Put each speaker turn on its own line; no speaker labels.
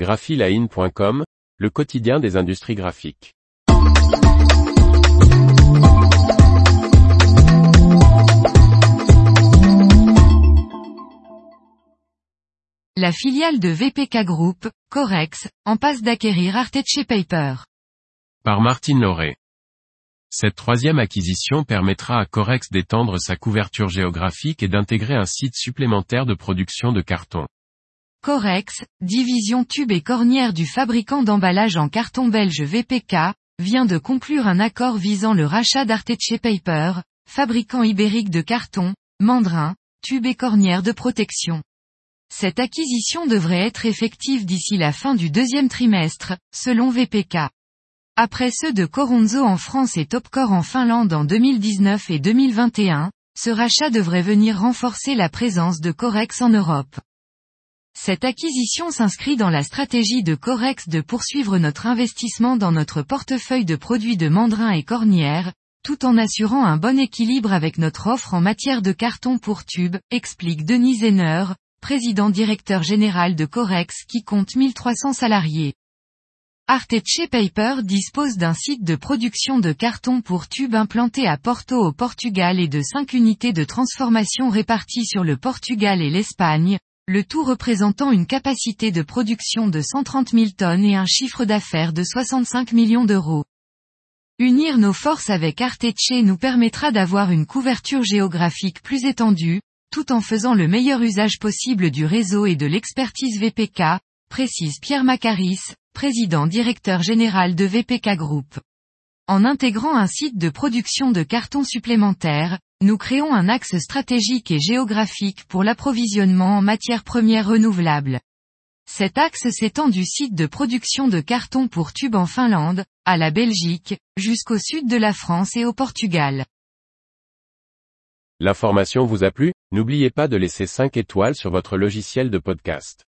graphiline.com, le quotidien des industries graphiques.
La filiale de VPK Group, Corex, en passe d'acquérir Arteche Paper.
Par Martine Lauré. Cette troisième acquisition permettra à Corex d'étendre sa couverture géographique et d'intégrer un site supplémentaire de production de carton.
Corex, division tube et cornière du fabricant d'emballage en carton belge VPK, vient de conclure un accord visant le rachat d'Arteche Paper, fabricant ibérique de carton, mandrin, tube et cornière de protection. Cette acquisition devrait être effective d'ici la fin du deuxième trimestre, selon VPK. Après ceux de Coronzo en France et Topcore en Finlande en 2019 et 2021, ce rachat devrait venir renforcer la présence de Corex en Europe. Cette acquisition s'inscrit dans la stratégie de Corex de poursuivre notre investissement dans notre portefeuille de produits de mandrin et cornière, tout en assurant un bon équilibre avec notre offre en matière de carton pour tube, explique Denis Zenner, président directeur général de Corex qui compte 1300 salariés. Arteche Paper dispose d'un site de production de carton pour tubes implanté à Porto au Portugal et de 5 unités de transformation réparties sur le Portugal et l'Espagne, le tout représentant une capacité de production de 130 000 tonnes et un chiffre d'affaires de 65 millions d'euros. Unir nos forces avec Arteche nous permettra d'avoir une couverture géographique plus étendue, tout en faisant le meilleur usage possible du réseau et de l'expertise VPK, précise Pierre Macaris, président directeur général de VPK Group. En intégrant un site de production de carton supplémentaire, nous créons un axe stratégique et géographique pour l'approvisionnement en matières premières renouvelables. Cet axe s'étend du site de production de carton pour tubes en Finlande, à la Belgique, jusqu'au sud de la France et au Portugal.
L'information vous a plu? N'oubliez pas de laisser 5 étoiles sur votre logiciel de podcast.